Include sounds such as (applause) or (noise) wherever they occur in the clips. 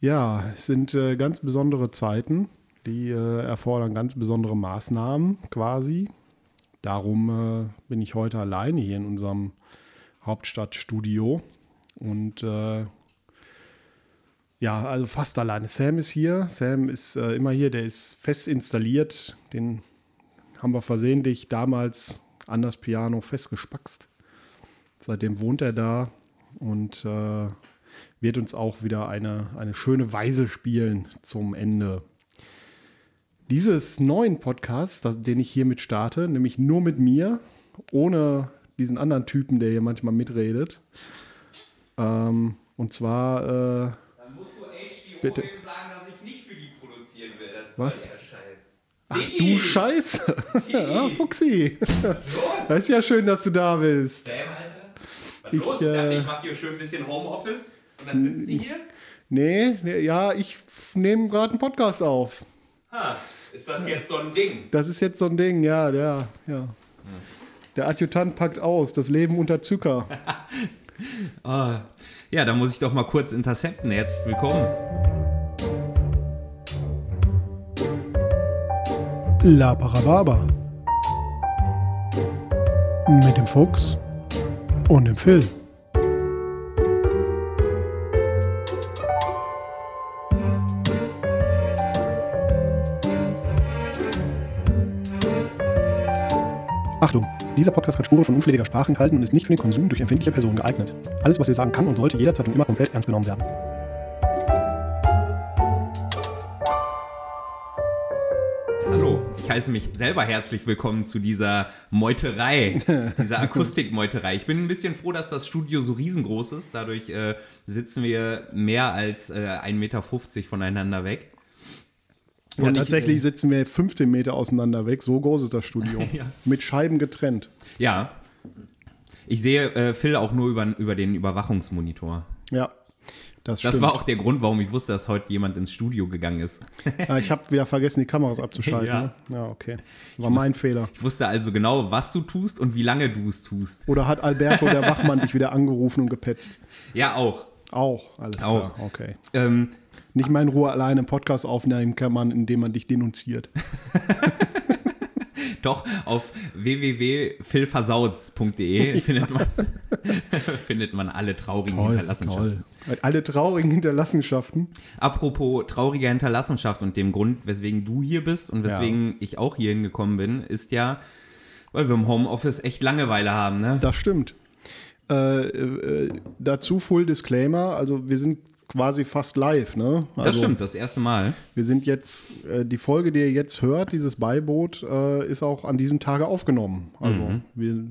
Ja, es sind äh, ganz besondere Zeiten, die äh, erfordern ganz besondere Maßnahmen quasi. Darum äh, bin ich heute alleine hier in unserem Hauptstadtstudio und äh, ja, also fast alleine. Sam ist hier. Sam ist äh, immer hier, der ist fest installiert. Den haben wir versehentlich damals an das Piano festgespackst. Seitdem wohnt er da und äh, wird uns auch wieder eine, eine schöne Weise spielen zum Ende dieses neuen Podcasts, den ich hiermit starte, nämlich nur mit mir, ohne diesen anderen Typen, der hier manchmal mitredet. Ähm, und zwar. Äh, Dann musst du HBO Bitte. sagen, dass ich nicht für die produzieren will. Das Was? ach du Scheiße! (laughs) Ah, Fuxi! Das ist ja schön, dass du da bist. Sam, Alter. Was Ich, los? Äh, ich mache hier schön ein bisschen Homeoffice und dann sitzt die hier. Nee, ja, ich nehme gerade einen Podcast auf. Ha, ist das jetzt so ein Ding? Das ist jetzt so ein Ding, ja, der, ja. Der Adjutant packt aus, das Leben unter Zucker. (laughs) Ah, ja, da muss ich doch mal kurz intercepten. Herzlich willkommen. La Parababa. Mit dem Fuchs und dem Phil. Achtung! Dieser Podcast hat Spuren von unflätiger Sprache enthalten und ist nicht für den Konsum durch empfindliche Personen geeignet. Alles, was ihr sagen kann und sollte jederzeit und immer komplett ernst genommen werden. Hallo, ich heiße mich selber herzlich willkommen zu dieser Meuterei, (laughs) dieser Akustikmeuterei. Ich bin ein bisschen froh, dass das Studio so riesengroß ist. Dadurch äh, sitzen wir mehr als äh, 1,50 Meter voneinander weg. Ja, Und ich, tatsächlich sitzen wir 15 Meter auseinander weg. So groß ist das Studio. (laughs) Ja. Mit Scheiben getrennt. Ja. Ich sehe äh, Phil auch nur über, über den Überwachungsmonitor. Ja, das stimmt. Das war auch der Grund, warum ich wusste, dass heute jemand ins Studio gegangen ist. (laughs) Ah, ich habe wieder vergessen, die Kameras abzuschalten. Ja. ne? ja okay. War mein Fehler. Ich wusste also genau, was du tust und wie lange du es tust. Oder hat Alberto, der (laughs) Wachmann, dich wieder angerufen und gepetzt? Ja, auch. Auch, alles Auch. klar. Okay. Ähm, Nicht mal in Ruhe alleine einen Podcast aufnehmen kann man, indem man dich denunziert. (laughs) Doch, auf www.philversauts.de (laughs) findet man, (laughs) findet man alle traurigen Hinterlassenschaften. Alle traurigen Hinterlassenschaften. Apropos traurige Hinterlassenschaft und dem Grund, weswegen du hier bist und weswegen ich auch hier hingekommen bin, ist ja, weil wir im Homeoffice echt Langeweile haben, ne? Das stimmt. Äh, äh, dazu Full Disclaimer, also wir sind quasi fast live, ne? Also, Das stimmt, das erste Mal. Wir sind jetzt, äh, die Folge, die ihr jetzt hört, dieses Beiboot, äh, ist auch an diesem Tage aufgenommen. Also Mhm. wir,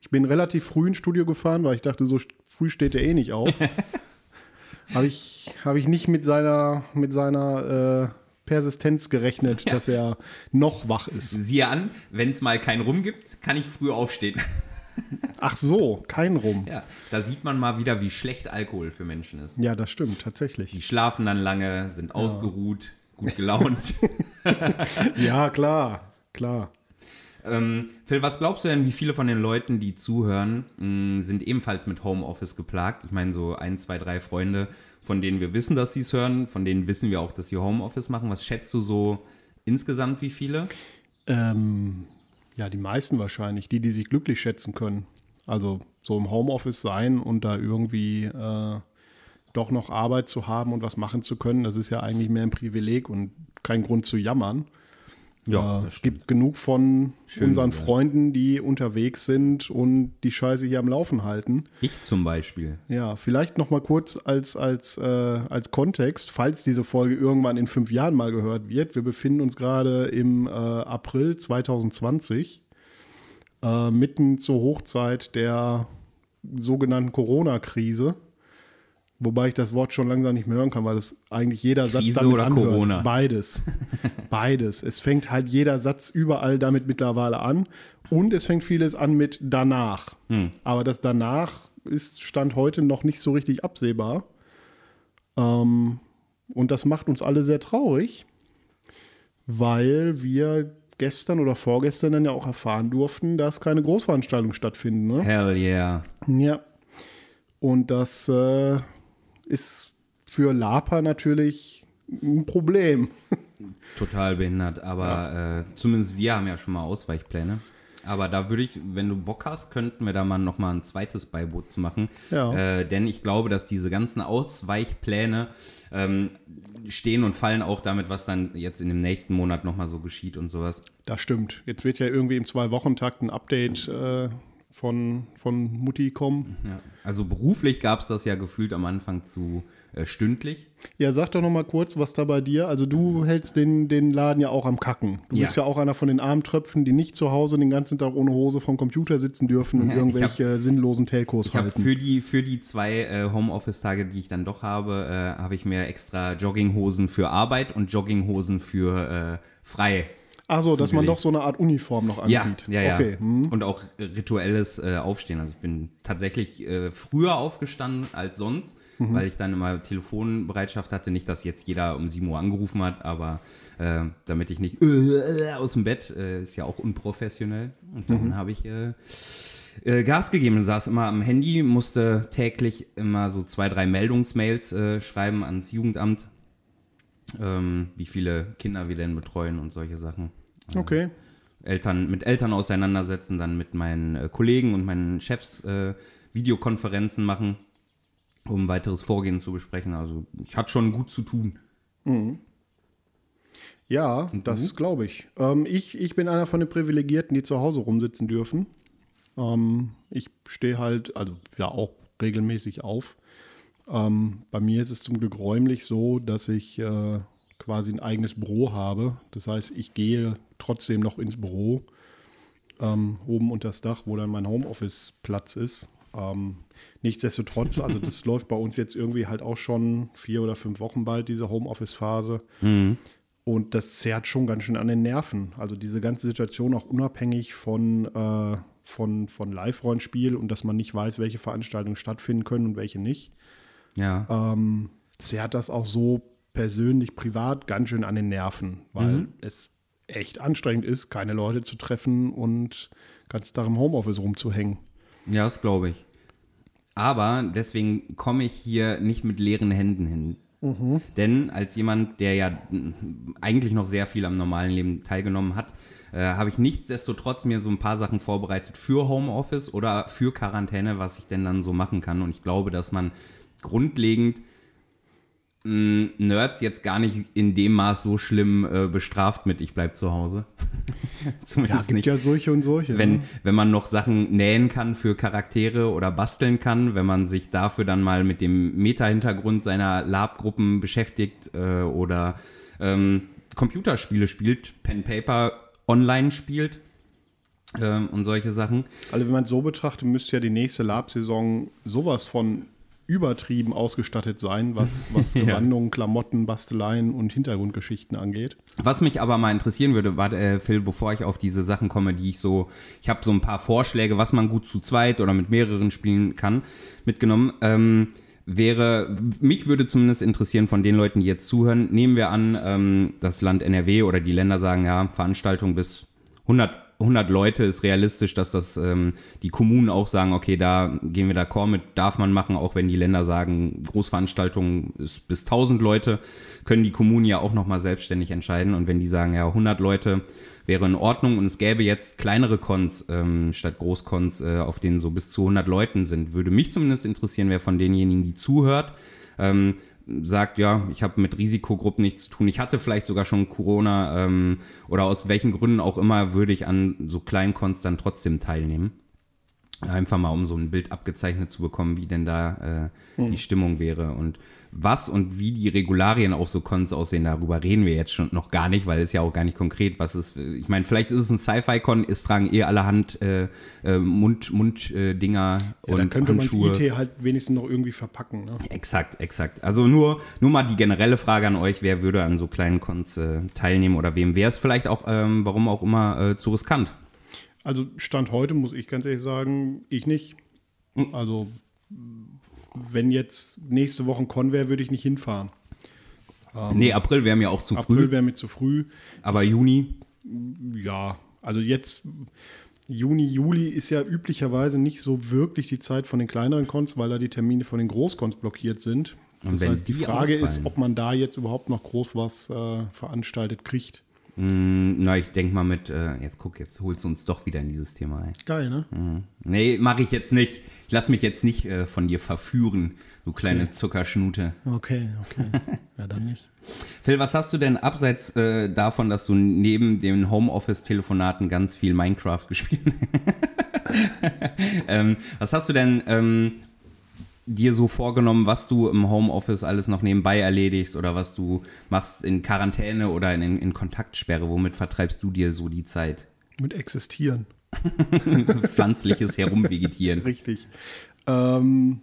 ich bin relativ früh ins Studio gefahren, weil ich dachte, so früh steht er eh nicht auf. (laughs) Habe ich, hab ich nicht mit seiner, mit seiner äh, Persistenz gerechnet, dass er noch wach ist. Siehe an, wenn es mal keinen Rum gibt, kann ich früh aufstehen. (laughs) Ach so, kein Rum. Ja, da sieht man mal wieder, wie schlecht Alkohol für Menschen ist. Ja, das stimmt, tatsächlich. Die schlafen dann lange, sind ausgeruht, gut gelaunt. (laughs) Ja, klar, klar. ähm, Phil, was glaubst du denn, wie viele von den Leuten, die zuhören, mh, sind ebenfalls mit Homeoffice geplagt? Ich meine, so ein, zwei, drei Freunde, von denen wir wissen, dass sie es hören, von denen wissen wir auch, dass sie Homeoffice machen. Was schätzt du so insgesamt, wie viele? Ähm, ja, die meisten wahrscheinlich, die, die sich glücklich schätzen können. Also so im Homeoffice sein und da irgendwie äh, doch noch Arbeit zu haben und was machen zu können, das ist ja eigentlich mehr ein Privileg und kein Grund zu jammern. Ja, äh, es gibt genug von Schön unseren gesagt. Freunden, die unterwegs sind und die Scheiße hier am Laufen halten. Ich zum Beispiel. Ja, vielleicht noch mal kurz als, als, äh, als Kontext, falls diese Folge irgendwann in fünf Jahren mal gehört wird. Wir befinden uns gerade im äh, April 2020, äh, mitten zur Hochzeit der sogenannten Corona-Krise. Wobei ich das Wort schon langsam nicht mehr hören kann, weil es eigentlich jeder Satz Krise damit oder anhört. Corona? Beides. (laughs) Beides. Es fängt halt jeder Satz überall damit mittlerweile an. Und es fängt vieles an mit danach. Hm. Aber das danach ist Stand heute noch nicht so richtig absehbar. Ähm, und das macht uns alle sehr traurig, weil wir gestern oder vorgestern dann ja auch erfahren durften, dass keine Großveranstaltungen stattfinden. Ne? Hell yeah. Ja. Und das äh, ist für Lapa natürlich ein Problem. (laughs) Total behindert, aber ja. äh, zumindest wir haben ja schon mal Ausweichpläne. Aber da würde ich, wenn du Bock hast, könnten wir da mal noch mal ein zweites Beiboot zu machen. Ja. Äh, denn ich glaube, dass diese ganzen Ausweichpläne ähm, stehen und fallen auch damit, was dann jetzt in dem nächsten Monat noch mal so geschieht und sowas. Das stimmt. Jetzt wird ja irgendwie im Zwei-Wochen-Takt ein Update äh, von, von Mutti kommen. Ja. Also beruflich gab es das ja gefühlt am Anfang zu äh, stündlich. Ja, sag doch noch mal kurz, was da bei dir, also du hältst den, den Laden ja auch am Kacken. Du ja. bist ja auch einer von den Armtröpfen, die nicht zu Hause den ganzen Tag ohne Hose vom Computer sitzen dürfen und ja, irgendwelche hab, sinnlosen Telcos ich halten. Für die, für die zwei äh, Homeoffice-Tage, die ich dann doch habe, äh, habe ich mir extra Jogginghosen für Arbeit und Jogginghosen für äh, frei Achso, dass man doch so eine Art Uniform noch anzieht. Ja, ja, okay. Hm. Und auch rituelles äh, Aufstehen. Also ich bin tatsächlich äh, früher aufgestanden als sonst, mhm. weil ich dann immer Telefonbereitschaft hatte. Nicht, dass jetzt jeder um 7 Uhr angerufen hat, aber äh, damit ich nicht äh, aus dem Bett, äh, ist ja auch unprofessionell. Und dann mhm. habe ich äh, Gas gegeben, saß immer am Handy, musste täglich immer so zwei, drei Meldungsmails schreiben ans Jugendamt ähm, wie viele Kinder wir denn betreuen und solche Sachen. Äh, okay. Eltern, mit Eltern auseinandersetzen, dann mit meinen äh, Kollegen und meinen Chefs äh, Videokonferenzen machen, um weiteres Vorgehen zu besprechen. Also ich hatte schon gut zu tun. Mhm. Ja, das glaube ich. Ähm, ich. Ich bin einer von den Privilegierten, die zu Hause rumsitzen dürfen. Ähm, ich stehe halt, also ja auch regelmäßig auf. Ähm, bei mir ist es zum Glück räumlich so, dass ich äh, quasi ein eigenes Büro habe. Das heißt, ich gehe trotzdem noch ins Büro, ähm, oben unter das Dach, wo dann mein Homeoffice-Platz ist. Ähm, nichtsdestotrotz, also das (laughs) läuft bei uns jetzt irgendwie halt auch schon vier oder fünf Wochen bald, diese Homeoffice-Phase. Mhm. Und das zerrt schon ganz schön an den Nerven. Also diese ganze Situation auch unabhängig von, äh, von, von Live-Rollenspiel und dass man nicht weiß, welche Veranstaltungen stattfinden können und welche nicht ja. ähm, zerrt das auch so persönlich, privat ganz schön an den Nerven, weil mhm. es echt anstrengend ist, keine Leute zu treffen und ganz Tag im Homeoffice rumzuhängen. Ja, das glaube ich. Aber deswegen komme ich hier nicht mit leeren Händen hin. Mhm. Denn als jemand, der ja eigentlich noch sehr viel am normalen Leben teilgenommen hat, äh, habe ich nichtsdestotrotz mir so ein paar Sachen vorbereitet für Homeoffice oder für Quarantäne, was ich denn dann so machen kann. Und ich glaube, dass man grundlegend mh, mm, Nerds jetzt gar nicht in dem Maß so schlimm äh, bestraft mit ich bleib zu Hause. (laughs) Zumindest ja, gibt nicht. ja solche und solche. Wenn, ne? wenn man noch Sachen nähen kann für Charaktere oder basteln kann, wenn man sich dafür dann mal mit dem Meta-Hintergrund seiner Lab-Gruppen beschäftigt äh, oder ähm, Computerspiele spielt, Pen Paper online spielt ähm, und solche Sachen. Also wenn man es so betrachtet, müsste ja die nächste Lab-Saison sowas von übertrieben ausgestattet sein, was, was (laughs) Gewandungen. Klamotten, Basteleien und Hintergrundgeschichten angeht. Was mich aber mal interessieren würde, war, äh, Phil, bevor ich auf diese Sachen komme, die ich so, ich habe so ein paar Vorschläge, was man gut zu zweit oder mit mehreren spielen kann, mitgenommen. Ähm, wäre, mich würde zumindest interessieren von den Leuten, die jetzt zuhören, nehmen wir an, ähm, das Land NRW oder die Länder sagen, ja, Veranstaltung bis 100 100 Leute ist realistisch, dass das ähm, die Kommunen auch sagen, okay, da gehen wir d'accord mit, darf man machen, auch wenn die Länder sagen, Großveranstaltungen ist bis 1000 Leute, können die Kommunen ja auch nochmal selbstständig entscheiden. Und wenn die sagen, ja, 100 Leute wäre in Ordnung und es gäbe jetzt kleinere Cons ähm, statt Großcons, äh, auf denen so bis zu 100 Leuten sind, würde mich zumindest interessieren, wer von denjenigen, die zuhört, ähm, sagt, ja, ich habe mit Risikogruppen nichts zu tun. Ich hatte vielleicht sogar schon Corona ähm, oder aus welchen Gründen auch immer würde ich an so kleinen Cons dann trotzdem teilnehmen. Einfach mal, um so ein Bild abgezeichnet zu bekommen, wie denn da äh, mhm. die Stimmung wäre. Und was und wie die Regularien auf so Cons aussehen, darüber reden wir jetzt schon noch gar nicht, weil es ja auch gar nicht konkret, was ist. Ich meine, vielleicht ist es ein Sci-Fi-Con, es tragen eh allerhand äh, äh, Mund, Mund-Dinger äh, ja, und dann könnte man IT halt wenigstens noch irgendwie verpacken. Ne? Exakt, exakt. Also nur, nur mal die generelle Frage an euch, wer würde an so kleinen Cons äh, teilnehmen oder wem wäre es vielleicht auch, ähm, warum auch immer, äh, zu riskant? Also Stand heute muss ich ganz ehrlich sagen, ich nicht. Hm. Also wenn jetzt nächste Woche ein Con wäre, würde ich nicht hinfahren. Ähm, nee, April wäre mir auch zu April früh. April wäre mir zu früh. Aber ich, Juni? Ja, also jetzt Juni, Juli ist ja üblicherweise nicht so wirklich die Zeit von den kleineren Cons, weil da die Termine von den Großcons blockiert sind. Und Das heißt, die die Frage ist, ausfallen- ob man da jetzt überhaupt noch groß was äh, veranstaltet kriegt. Mm, Na, ich denke mal mit, äh, jetzt guck, jetzt holst du uns doch wieder in dieses Thema ein. Geil, ne? Nee, mache ich jetzt nicht. Ich lass mich jetzt nicht äh, von dir verführen, du kleine Zuckerschnute. Okay, okay. (laughs) ja, dann nicht. Phil, was hast du denn abseits äh, davon, dass du neben den Homeoffice-Telefonaten ganz viel Minecraft (laughs) gespielt (laughs) ähm, Was hast du denn ähm, dir so vorgenommen, was du im Homeoffice alles noch nebenbei erledigst oder was du machst in Quarantäne oder in, in Kontaktsperre? Womit vertreibst du dir so die Zeit? Mit existieren. (laughs) (laughs) Pflanzliches Herumvegetieren. Richtig. Ähm,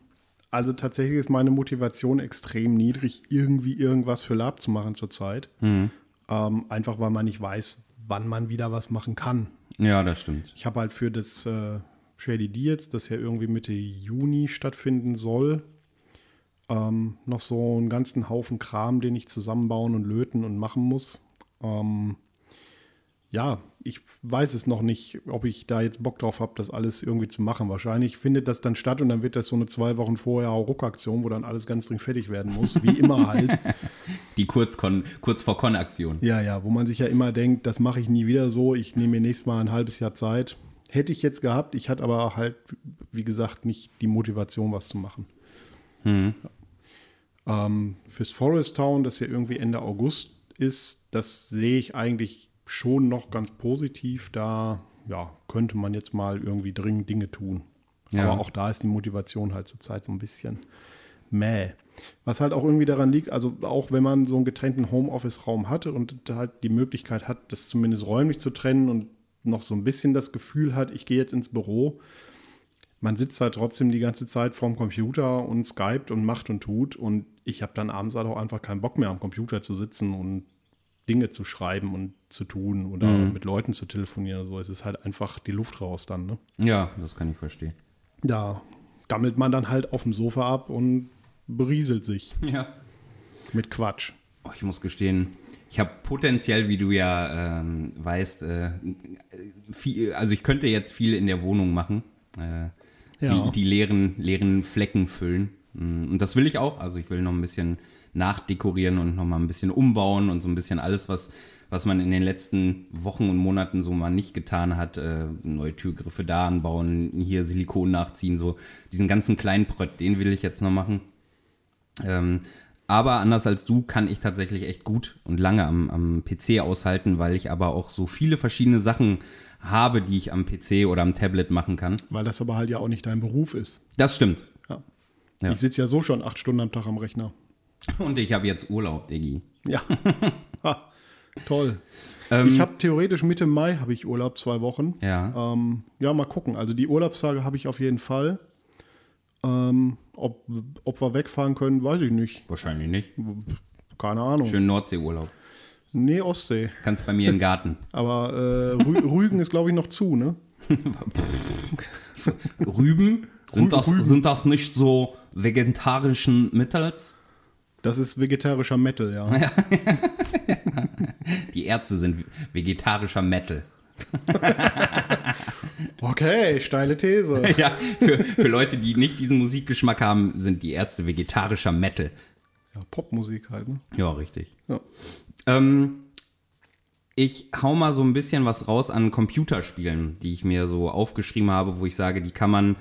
also tatsächlich ist meine Motivation extrem niedrig, irgendwie irgendwas für Lab zu machen zurzeit. Ähm, einfach weil man nicht weiß, wann man wieder was machen kann. Ja, das stimmt. Ich habe halt für das äh, Shady Deals, das ja irgendwie Mitte Juni stattfinden soll, ähm, noch so einen ganzen Haufen Kram, den ich zusammenbauen und löten und machen muss. Ähm, ja, ich weiß es noch nicht, ob ich da jetzt Bock drauf habe, das alles irgendwie zu machen. Wahrscheinlich findet das dann statt und dann wird das so eine zwei Wochen vorher Ruckaktion, wo dann alles ganz dringend fertig werden muss, wie immer halt. (laughs) Die kurz, kurz vor Con-Aktion. Ja, ja, wo man sich ja immer denkt, das mache ich nie wieder so, ich nehme mir nächstes Mal ein halbes Jahr Zeit. Hätte ich jetzt gehabt, ich hatte aber halt, wie gesagt, nicht die Motivation, was zu machen. Ja. Ähm, fürs Forest Town, das ja irgendwie Ende August ist, das sehe ich eigentlich schon noch ganz positiv. Da ja, könnte man jetzt mal irgendwie dringend Dinge tun. Ja. Aber auch da ist die Motivation halt zurzeit so ein bisschen mäh. Was halt auch irgendwie daran liegt, also auch wenn man so einen getrennten Homeoffice-Raum hatte und halt die Möglichkeit hat, das zumindest räumlich zu trennen und noch so ein bisschen das Gefühl hat, ich gehe jetzt ins Büro, man sitzt halt trotzdem die ganze Zeit vorm Computer und skypt und macht und tut und ich habe dann abends halt auch einfach keinen Bock mehr am Computer zu sitzen und Dinge zu schreiben und zu tun oder mit Leuten zu telefonieren. So, es ist halt einfach die Luft raus dann. Ne? Ja, das kann ich verstehen. Da gammelt man dann halt auf dem Sofa ab und berieselt sich Ja. mit Quatsch. Oh, ich muss gestehen, ich habe potenziell, wie du ja ähm, weißt, äh, viel, also ich könnte jetzt viel in der Wohnung machen. Äh, Ja. die, die leeren, leeren Flecken füllen. Mm, Und das will ich auch. Also ich will noch ein bisschen nachdekorieren und noch mal ein bisschen umbauen und so ein bisschen alles, was, was man in den letzten Wochen und Monaten so mal nicht getan hat. Äh, neue Türgriffe da anbauen, hier Silikon nachziehen, so diesen ganzen kleinen Prött, den will ich jetzt noch machen. Ähm, aber anders als du kann ich tatsächlich echt gut und lange am, am PC aushalten, weil ich aber auch so viele verschiedene Sachen habe, die ich am PC oder am Tablet machen kann. Weil das aber halt ja auch nicht dein Beruf ist. Das stimmt. Ja. Ja. Ich sitze ja so schon acht Stunden am Tag am Rechner. Und ich habe jetzt Urlaub, Diggi. Ja. (laughs) ha, toll. Ähm, ich habe theoretisch Mitte Mai habe ich Urlaub, zwei Wochen. Ja. Ähm, ja, mal gucken. Also die Urlaubstage habe ich auf jeden Fall. Ähm, ob, ob wir wegfahren können, weiß ich nicht. Wahrscheinlich nicht. Keine Ahnung. Schön Nordseeurlaub. Nee, Ostsee. Kannst bei mir im Garten. (laughs) Aber äh, Rü Rügen ist, glaube ich, noch zu, ne? Rüben? Sind das, Rüben. sind das nicht so vegetarischen Mittels? Das ist vegetarischer Metal, ja. (laughs) Die Ärzte sind vegetarischer Metal. (laughs) Okay, steile These. (laughs) Ja, für, für Leute, die nicht diesen Musikgeschmack haben, sind die Ärzte vegetarischer Metal. Ja, Popmusik halt, ne? Ja, richtig. Ja. Ähm, ich hau mal so ein bisschen was raus an Computerspielen, die ich mir so aufgeschrieben habe, wo ich sage, die kann man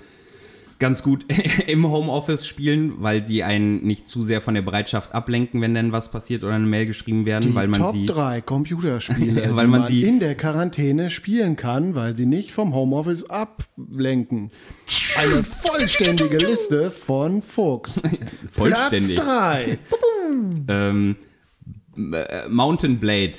ganz gut (laughs) im Homeoffice spielen, weil sie einen nicht zu sehr von der Bereitschaft ablenken, wenn denn was passiert oder eine Mail geschrieben werden, Die weil man Top sie 3 Computerspiele, (laughs) weil man man sie- in der Quarantäne spielen kann, weil sie nicht vom Homeoffice ablenken. Eine vollständige Liste von Fuchs. vollständig. Platz 3. ähm, äh, Mountain Blade.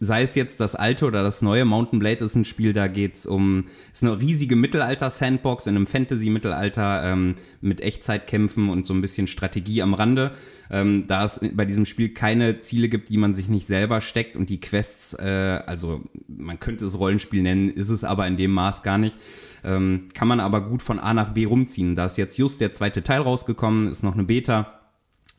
Sei es jetzt das alte oder das neue, Mountain Blade ist ein Spiel, da geht's um, ist eine riesige Mittelalter-Sandbox in einem Fantasy-Mittelalter ähm, mit Echtzeitkämpfen und so ein bisschen Strategie am Rande. Ähm, da es bei diesem Spiel keine Ziele gibt, die man sich nicht selber steckt und die Quests, äh, also man könnte es Rollenspiel nennen, ist es aber in dem Maß gar nicht. Ähm, kann man aber gut von A nach B rumziehen. Da ist jetzt just der zweite Teil rausgekommen, ist noch eine Beta.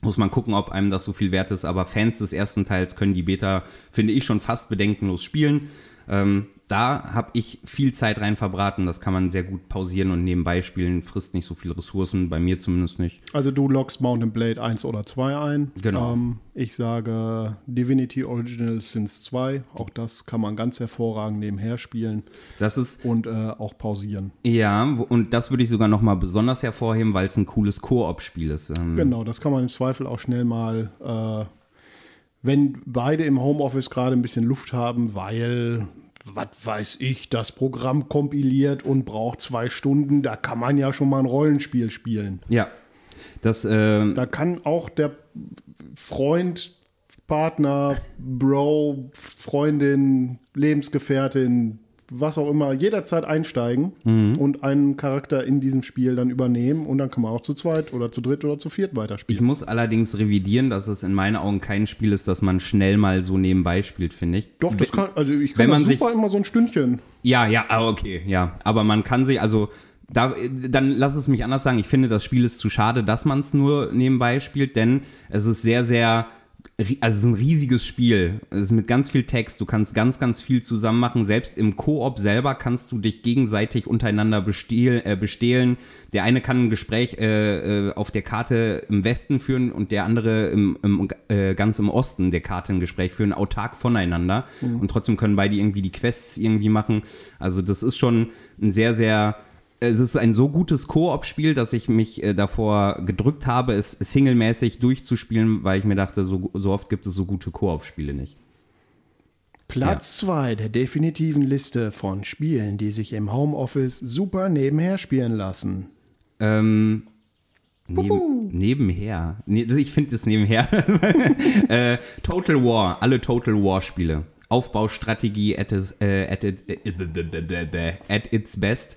Muss man gucken, ob einem das so viel wert ist. Aber Fans des ersten Teils können die Beta, finde ich, schon fast bedenkenlos spielen. Ähm, da habe ich viel Zeit rein verbraten. Das kann man sehr gut pausieren und nebenbei spielen. Frisst nicht so viele Ressourcen, bei mir zumindest nicht. Also du loggst Mountain Blade 1 oder 2 ein. Genau. Ähm, ich sage Divinity Original Sins 2. Auch das kann man ganz hervorragend nebenher spielen Das ist, und äh, auch pausieren. ja, und das würde ich sogar nochmal besonders hervorheben, weil es ein cooles Koop-Spiel ist. Ähm, Genau, das kann man im Zweifel auch schnell mal, äh, wenn beide im Homeoffice gerade ein bisschen Luft haben, weil, was weiß ich, das Programm kompiliert und braucht zwei Stunden, da kann man ja schon mal ein Rollenspiel spielen. Ja. Das, äh, Da kann auch der Freund, Partner, Bro, Freundin, Lebensgefährtin, was auch immer, jederzeit einsteigen und einen Charakter in diesem Spiel dann übernehmen und dann kann man auch zu zweit oder zu dritt oder zu viert weiterspielen. Ich muss allerdings revidieren, dass es in meinen Augen kein Spiel ist, das man schnell mal so nebenbei spielt, finde ich. Doch, das kann, also ich wenn kann man das sich- super immer so ein Stündchen. Ja, ja, ah, okay, ja. Aber man kann sich, also, da, dann lass es mich anders sagen. Ich finde, das Spiel ist zu schade, dass man es nur nebenbei spielt, denn es ist sehr, sehr, also es ist ein riesiges Spiel. Es ist mit ganz viel Text. Du kannst ganz, ganz viel zusammen machen. Selbst im Koop selber kannst du dich gegenseitig untereinander bestehlen. Äh, bestehlen. Der eine kann ein Gespräch äh, äh, auf der Karte im Westen führen und der andere im, im, äh, ganz im Osten der Karte ein Gespräch führen, autark voneinander. Und trotzdem können beide irgendwie die Quests irgendwie machen. Also das ist schon ein sehr, sehr es ist ein so gutes Koop-Spiel, dass ich mich äh, davor gedrückt habe, es singlemäßig durchzuspielen, weil ich mir dachte, so, so oft gibt es so gute Koop-Spiele nicht. Platz 2 der definitiven Liste von Spielen, die sich im Homeoffice super nebenher spielen lassen. Ähm, neben, nebenher. Ich finde das nebenher. (laughs) äh, Total War, alle Total War-Spiele. Aufbaustrategie at, its- äh, at, it, äh, at its best.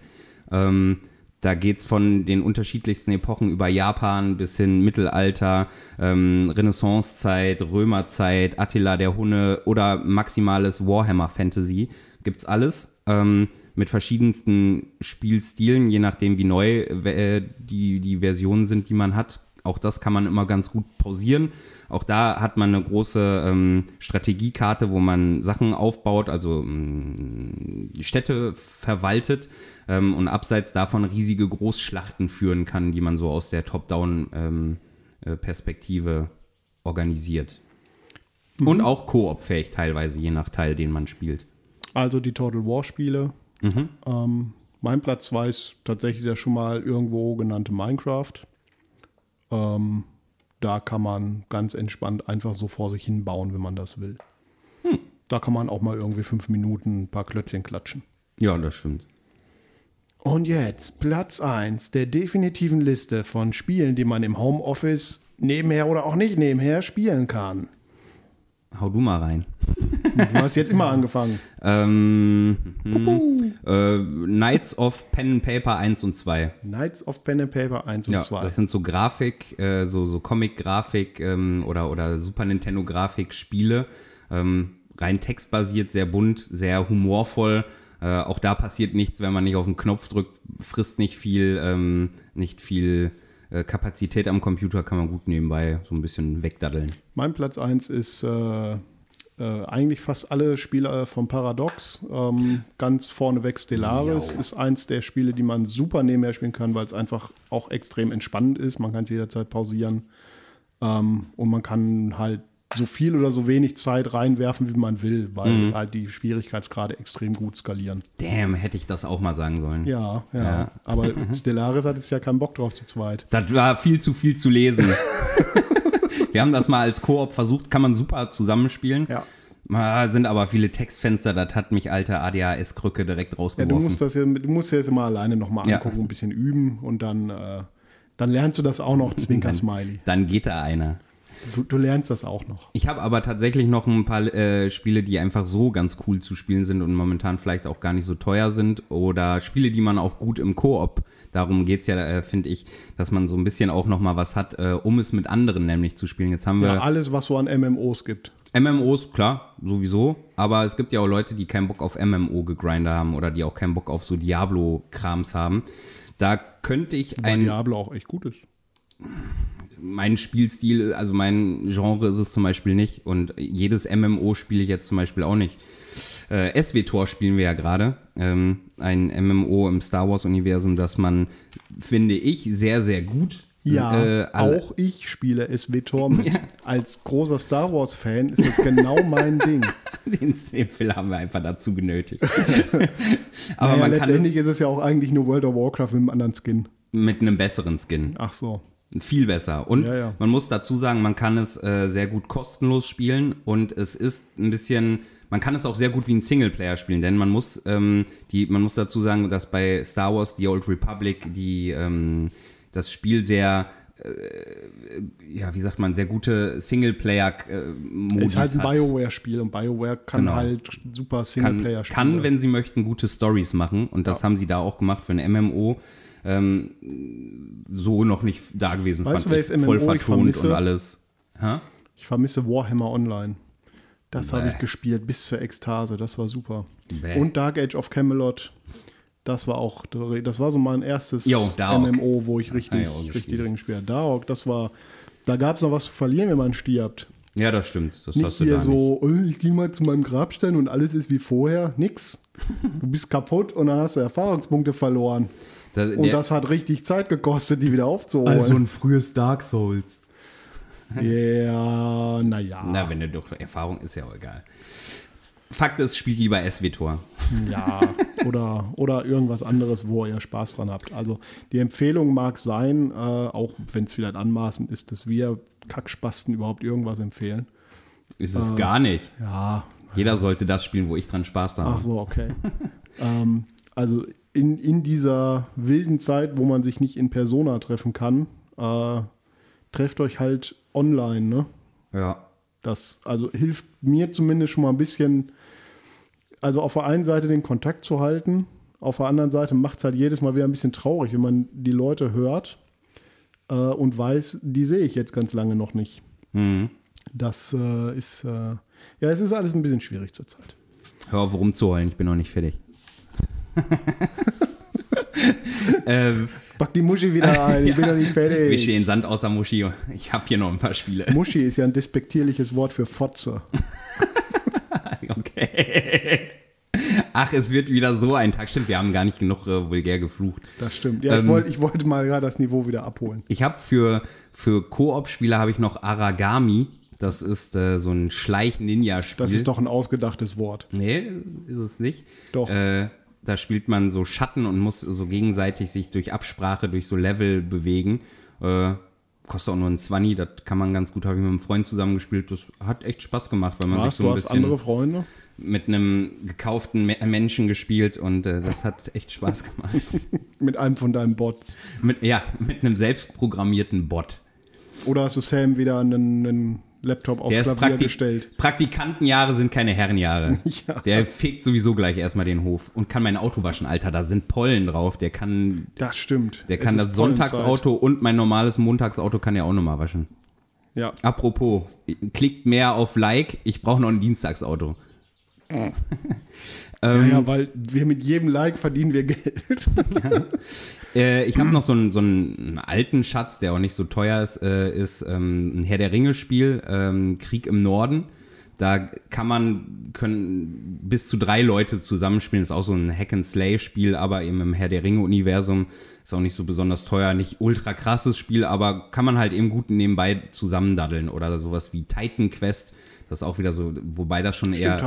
Ähm, da geht es von den unterschiedlichsten Epochen über Japan bis hin Mittelalter, ähm, Renaissancezeit, Römerzeit, Attila der Hunne oder maximales Warhammer Fantasy. Gibt's alles. Ähm, mit verschiedensten Spielstilen, je nachdem wie neu äh, die, die Versionen sind, die man hat. Auch das kann man immer ganz gut pausieren. Auch da hat man eine große ähm, Strategiekarte, wo man Sachen aufbaut, also ähm, Städte verwaltet ähm, und abseits davon riesige Großschlachten führen kann, die man so aus der Top-Down-Perspektive organisiert. Und auch koop-fähig teilweise, je nach Teil, den man spielt. Also die Total War Spiele. Mhm. Ähm, mein Platz 2 ist tatsächlich der schon mal irgendwo genannte Minecraft. Ähm, da kann man ganz entspannt einfach so vor sich hin bauen, wenn man das will. Hm. Da kann man auch mal irgendwie fünf Minuten ein paar Klötzchen klatschen. Ja, das stimmt. Und jetzt Platz 1 der definitiven Liste von Spielen, die man im Homeoffice nebenher oder auch nicht nebenher spielen kann. Hau du mal rein. Du hast jetzt immer angefangen. (laughs) Ähm, hm, äh, Knights of Pen and Paper 1 und 2. Knights of Pen and Paper 1 und Ja, 2. das sind so Grafik, äh, so, so Comic-Grafik ähm, oder, oder Super Nintendo-Grafik-Spiele. Ähm, rein textbasiert, sehr bunt, sehr humorvoll. Äh, auch da passiert nichts, wenn man nicht auf den Knopf drückt, frisst nicht viel, ähm, nicht viel äh, Kapazität am Computer, kann man gut nebenbei so ein bisschen wegdaddeln. Mein Platz 1 ist äh, äh, eigentlich fast alle Spiele vom Paradox. Ähm, ganz vorneweg Stellaris Jo. ist eins der Spiele, die man super nebenher spielen kann, weil es einfach auch extrem entspannend ist. Man kann es jederzeit pausieren. Ähm, und man kann halt so viel oder so wenig Zeit reinwerfen, wie man will, weil Mhm. halt die Schwierigkeitsgrade extrem gut skalieren. Damn, hätte ich das auch mal sagen sollen. Ja, ja. Ja. Aber (laughs) Stellaris hat es ja keinen Bock drauf zu zweit. Das war viel zu viel zu lesen. (laughs) Wir haben das mal als Koop versucht, kann man super zusammenspielen. Ja. Ah, Sind aber viele Textfenster, das hat mich alte ADHS-Krücke direkt Ja, rausgeworfen. du musst das ja, du musst ja jetzt immer alleine nochmal Ja. angucken, ein bisschen üben und dann, äh, dann lernst du das auch noch, (laughs) Zwinker-Smiley. Dann geht da einer. Du, du lernst das auch noch. Ich habe aber tatsächlich noch ein paar äh, Spiele, die einfach so ganz cool zu spielen sind und momentan vielleicht auch gar nicht so teuer sind. Oder Spiele, die man auch gut im Koop, darum geht es ja, äh, finde ich, dass man so ein bisschen auch noch mal was hat, äh, um es mit anderen nämlich zu spielen. Jetzt haben wir Ja, alles, was so an MMOs gibt. MMOs, klar, sowieso. Aber es gibt ja auch Leute, die keinen Bock auf MMO-Gegrinder haben oder die auch keinen Bock auf so Diablo-Krams haben. Da könnte ich Weil ein, Diablo auch echt gut ist. Mein Spielstil, also mein Genre ist es zum Beispiel nicht. Und jedes MMO spiele ich jetzt zum Beispiel auch nicht. Äh, SWTOR spielen wir ja gerade. Ähm, ein MMO im Star Wars-Universum, das man, finde ich, sehr, sehr gut Ja, äh, auch ich spiele SWTOR (laughs) mit. Als großer Star Wars-Fan ist das genau mein (laughs) Ding. Den, Phil haben wir einfach dazu genötigt. (laughs) Aber naja, letztendlich ist es ja auch eigentlich nur World of Warcraft mit einem anderen Skin. mit einem besseren Skin. Ach so. Viel besser. Und Ja, ja. man muss dazu sagen, man kann es äh, sehr gut kostenlos spielen und es ist ein bisschen, man kann es auch sehr gut wie ein Singleplayer spielen, denn man muss, ähm, die, man muss dazu sagen, dass bei Star Wars The Old Republic die, ähm, das Spiel sehr, äh, ja, wie sagt man, sehr gute Singleplayer-Modis Es ist halt ein. BioWare-Spiel und BioWare kann Genau. halt super kann, Singleplayer spielen. kann, wenn sie möchten, gute Stories machen. Und das haben sie da auch gemacht für ein MMO. Ähm, so noch nicht da gewesen, Weißt du, fand welches ich. Voll MMO ich vertont vermisse? und alles. Hä? Ich vermisse Warhammer Online. Das habe ich gespielt bis zur Ekstase. Das war super. Bäh. Und Dark Age of Camelot. Das war auch, das war so mein erstes Dark. MMO, wo ich richtig, Ah, ja, richtig drin gespielt habe. Dark, das war, da gab es noch was zu verlieren, wenn man stirbt. Ja, das stimmt. Das Nicht hast du hier da so, oh, ich gehe mal zu meinem Grabstein und alles ist wie vorher. Nix. Du bist kaputt und dann hast du Erfahrungspunkte verloren. Das, Und der, das hat richtig Zeit gekostet, die wieder aufzuholen. also ein frühes Dark Souls. (laughs) ja, naja. Na, wenn du doch Erfahrung ist ja auch egal. Fakt ist, spielt lieber SWTOR. Ja, oder, oder irgendwas anderes, wo ihr Spaß dran habt. Also die Empfehlung mag sein, äh, auch wenn es vielleicht anmaßend ist, dass wir Kackspasten überhaupt irgendwas empfehlen. Ist es gar nicht. Ja, Jeder sollte das spielen, wo ich dran Spaß habe. ach so, okay. (laughs) ähm, also in, in dieser wilden Zeit, wo man sich nicht in Persona treffen kann, äh, trefft euch halt online, ne? Ja. Das also hilft mir zumindest schon mal ein bisschen, also auf der einen Seite den Kontakt zu halten, auf der anderen Seite macht es halt jedes Mal wieder ein bisschen traurig, wenn man die Leute hört äh, und weiß, die sehe ich jetzt ganz lange noch nicht. Mhm. Das äh, ist, äh, ja, es ist alles ein bisschen schwierig zurzeit. Hör auf rumzuheulen, ich bin noch nicht fertig. (laughs) ähm, Pack die Muschi wieder ein, ich bin noch nicht fertig. Wische den Sand aus der Muschi. Ich habe hier noch ein paar Spiele. Muschi ist ja ein despektierliches Wort für Fotze. (laughs) Okay. Ach, es wird wieder so ein Tag. Stimmt, wir haben gar nicht genug äh, vulgär geflucht. Das stimmt. Ja, ich, Ähm, wollt, ich wollte mal gerade das Niveau wieder abholen. Ich habe für, für Koop-Spieler habe ich noch Aragami. Das ist äh, so ein Schleich-Ninja-Spiel. Das ist doch ein ausgedachtes Wort. Nee, ist es nicht. Doch. Äh, da spielt man so Schatten und muss so gegenseitig sich durch Absprache, durch so Level bewegen. Äh, kostet auch nur ein 20, das kann man ganz gut, habe ich mit einem Freund zusammengespielt. Das hat echt Spaß gemacht, weil man Was, sich so du ein hast bisschen andere Freunde? mit einem gekauften Me Menschen gespielt und äh, das hat echt Spaß gemacht. (laughs) Mit einem von deinen Bots. mit, ja, mit einem selbstprogrammierten Bot. Oder hast du Sam wieder einen, einen Laptop aufs Der ist Klavier Praktik gestellt? Praktikantenjahre sind keine Herrenjahre. (laughs) Ja. Der fegt sowieso gleich erstmal den Hof und kann mein Auto waschen. Alter, da sind Pollen drauf. Der kann, Das stimmt. der Es kann das. Sonntagsauto und mein normales Montagsauto kann er auch nochmal waschen. Ja. Apropos, klickt mehr auf Like, ich brauche noch ein Dienstagsauto. (laughs) ja, Ähm, ja, weil wir mit jedem Like verdienen wir Geld. (laughs) Äh, ich habe noch so einen, so einen alten Schatz, der auch nicht so teuer ist, äh, ist ähm, ein Herr der Ringe-Spiel, ähm, Krieg im Norden. Da kann man, können bis zu drei Leute zusammenspielen. Ist auch so ein Hack-and-Slay-Spiel, aber eben im Herr der Ringe-Universum. Ist auch nicht so besonders teuer, nicht ultra krasses Spiel, aber kann man halt eben gut nebenbei zusammendaddeln. Oder sowas wie Titan Quest. Das ist auch wieder so, wobei das schon eher Stimmt,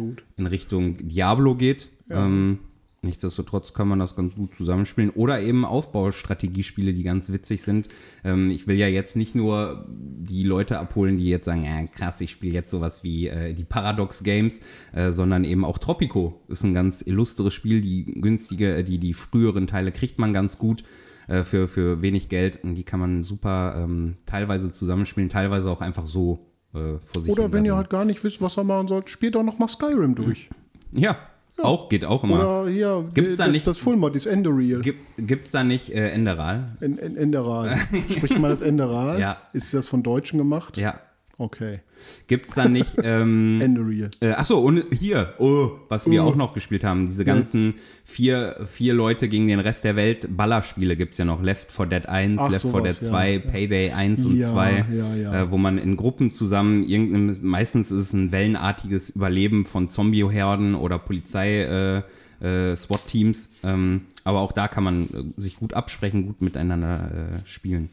gut. in Richtung Diablo geht. Ähm, nichtsdestotrotz kann man das ganz gut zusammenspielen. Oder eben Aufbaustrategiespiele, die ganz witzig sind. Ähm, ich will ja jetzt nicht nur die Leute abholen, die jetzt sagen, äh, krass, ich spiele jetzt sowas wie äh, die Paradox Games, äh, sondern eben auch Tropico ist ein ganz illustres Spiel. Die günstige, äh, die, die früheren Teile kriegt man ganz gut äh, für, für wenig Geld und die kann man super ähm, teilweise zusammenspielen, teilweise auch einfach so äh, vor sich Oder wenn ihr halt gar nicht wisst, was ihr machen sollt, spielt doch noch mal Skyrim durch. Ja, auch, geht auch immer. Oder hier, Gibt's da das, nicht- das Fullmod, das Endereal. Gibt es da nicht äh, Enderal? En, en, Enderal. Spricht man das Enderal? (laughs) Ja. Ist das von Deutschen gemacht? Ja. Okay. Gibt es dann nicht. (laughs) Ähm, Ende real. Äh, achso, und hier, oh, was wir auch noch gespielt haben, diese ganzen vier, vier Leute gegen den Rest der Welt, Ballerspiele gibt es ja noch. Left 4 Dead 1, Ach, Left 4 sowas, Dead ja. 2, Payday 1 und Ja, 2, ja, ja. Äh, wo man in Gruppen zusammen, irgendein, meistens ist es ein wellenartiges Überleben von Zombie-Herden oder Polizei, äh, äh, SWAT-Teams. Ähm, aber auch da kann man äh, sich gut absprechen, gut miteinander äh, spielen.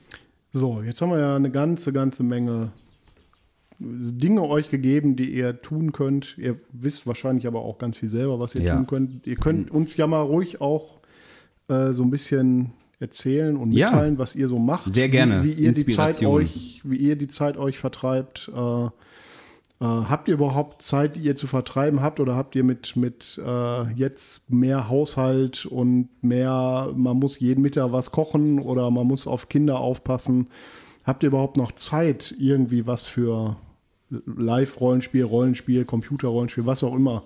So, jetzt haben wir ja eine ganze, ganze Menge Dinge euch gegeben, die ihr tun könnt. Ihr wisst wahrscheinlich aber auch ganz viel selber, was ihr Ja. tun könnt. Ihr könnt uns ja mal ruhig auch äh, so ein bisschen erzählen und Ja. mitteilen, was ihr so macht. Sehr gerne. Wie, wie ihr die Zeit euch, wie ihr die Zeit euch vertreibt. Äh, äh, habt ihr überhaupt Zeit, die ihr zu vertreiben habt, oder habt ihr mit, mit äh, jetzt mehr Haushalt und mehr, man muss jeden Mittag was kochen oder man muss auf Kinder aufpassen? Habt ihr überhaupt noch Zeit, irgendwie was für Live-Rollenspiel, Rollenspiel, Computer-Rollenspiel, was auch immer?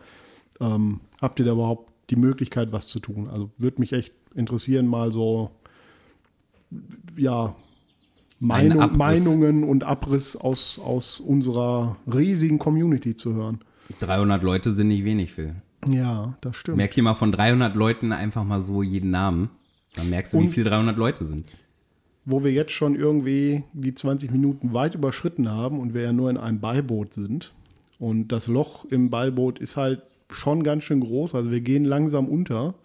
Ähm, habt ihr da überhaupt die Möglichkeit, was zu tun? Also würde mich echt interessieren, mal so, ja, Meinung. Meinungen und Abriss aus, aus unserer riesigen Community zu hören. 300 Leute sind nicht wenig, Phil. Ja, das stimmt. Merk dir mal von 300 Leuten einfach mal so jeden Namen. Dann merkst du, wie Und- viel 300 Leute sind. Wo wir jetzt schon irgendwie die 20 Minuten weit überschritten haben und wir ja nur in einem Beiboot sind. Und das Loch im Beiboot ist halt schon ganz schön groß. Also wir gehen langsam unter.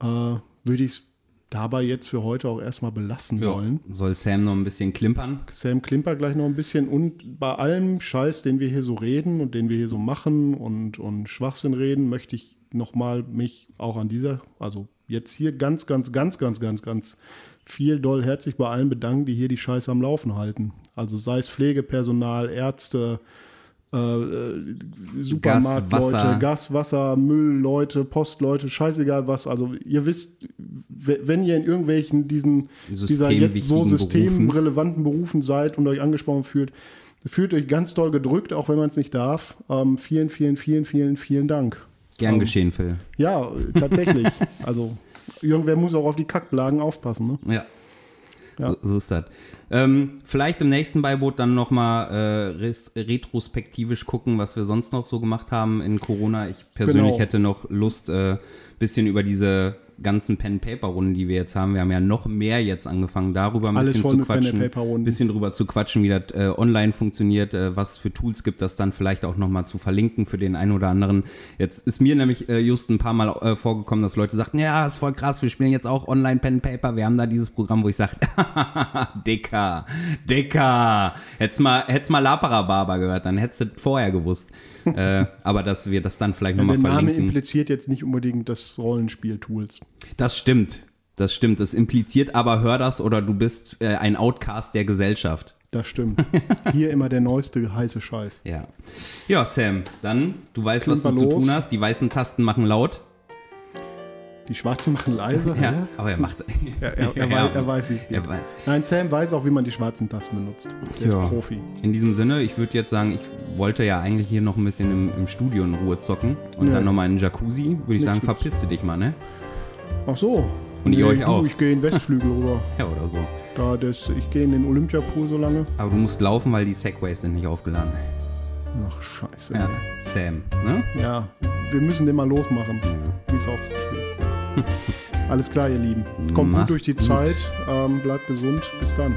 Äh, würde ich es dabei jetzt für heute auch erstmal belassen wollen. Soll Sam noch ein bisschen klimpern? Sam Klimper gleich noch ein bisschen und bei allem Scheiß, den wir hier so reden und den wir hier so machen und, und Schwachsinn reden, möchte ich nochmal mich auch an dieser, also jetzt hier ganz, ganz, ganz, ganz, ganz, ganz viel doll herzlich bei allen bedanken, die hier die Scheiße am Laufen halten. Also sei es Pflegepersonal, Ärzte, äh, äh, Supermarktleute, Wasser. Gas, Wasser, Müllleute, Postleute, scheißegal was. Also ihr wisst, wenn ihr in irgendwelchen diesen dieser jetzt so systemrelevanten Berufen seid und euch angesprochen fühlt, fühlt euch ganz doll gedrückt, auch wenn man es nicht darf. Ähm, vielen, vielen, vielen, vielen, vielen Dank. Gern Ähm, geschehen, Phil. Ja, tatsächlich. (laughs) also irgendwer muss auch auf die Kackblagen aufpassen. Ne? Ja. Ja. So, so ist das. Ähm, vielleicht im nächsten Beiboot dann nochmal äh, retrospektivisch gucken, was wir sonst noch so gemacht haben in Corona. Ich persönlich Genau. hätte noch Lust, äh, bisschen über diese ganzen Pen-Paper-Runden, die wir jetzt haben. Wir haben ja noch mehr jetzt angefangen, darüber ein Alles bisschen zu quatschen. Pen-and-Paper-Runden. bisschen drüber zu quatschen, wie das äh, online funktioniert, äh, was für Tools gibt das dann vielleicht auch nochmal zu verlinken für den einen oder anderen. Jetzt ist mir nämlich äh, just ein paar Mal äh, vorgekommen, dass Leute sagten, ja, ist voll krass, wir spielen jetzt auch online Pen and Paper, wir haben da dieses Programm, wo ich sage, (laughs) Dicker, Dicker, hättest mal, hättest mal Laparababa gehört, dann hättest du vorher gewusst. (laughs) äh, aber dass wir das dann vielleicht Der nochmal Name verlinken. impliziert jetzt nicht unbedingt das Rollenspiel-Tools. Das stimmt. Das stimmt. Das impliziert aber, hör das oder du bist äh, ein Outcast der Gesellschaft. Das stimmt. (laughs) Hier immer der neueste heiße Scheiß. Ja. Ja, Sam, dann, du weißt, was du Klimper zu los. tun hast. Die weißen Tasten machen laut. Die Schwarzen machen leise. Ja, hä? aber er macht. (laughs) Er, er, er, Ja, weiß, er weiß, wie es geht. Nein, Sam weiß auch, wie man die schwarzen Tasten benutzt. Ja. ist Profi. In diesem Sinne, ich würde jetzt sagen, ich wollte ja eigentlich hier noch ein bisschen im, im Studio in Ruhe zocken und Ja. dann nochmal in den Jacuzzi. Würde ich sagen, gibt's. verpiss dich mal, ne? Ach so. Und ihr euch du, auch. Ich gehe in den Westflügel rüber. (laughs) Ja, oder so. Da das, ich gehe in den Olympiapool so lange. Aber du musst laufen, weil die Segways sind nicht aufgeladen. Ach, scheiße. Ja, Ja, Sam, ne? ja wir müssen den mal losmachen. Wie es auch. Alles klar, ihr Lieben. Kommt Macht's gut durch die gut. Zeit. Ähm, bleibt gesund. Bis dann.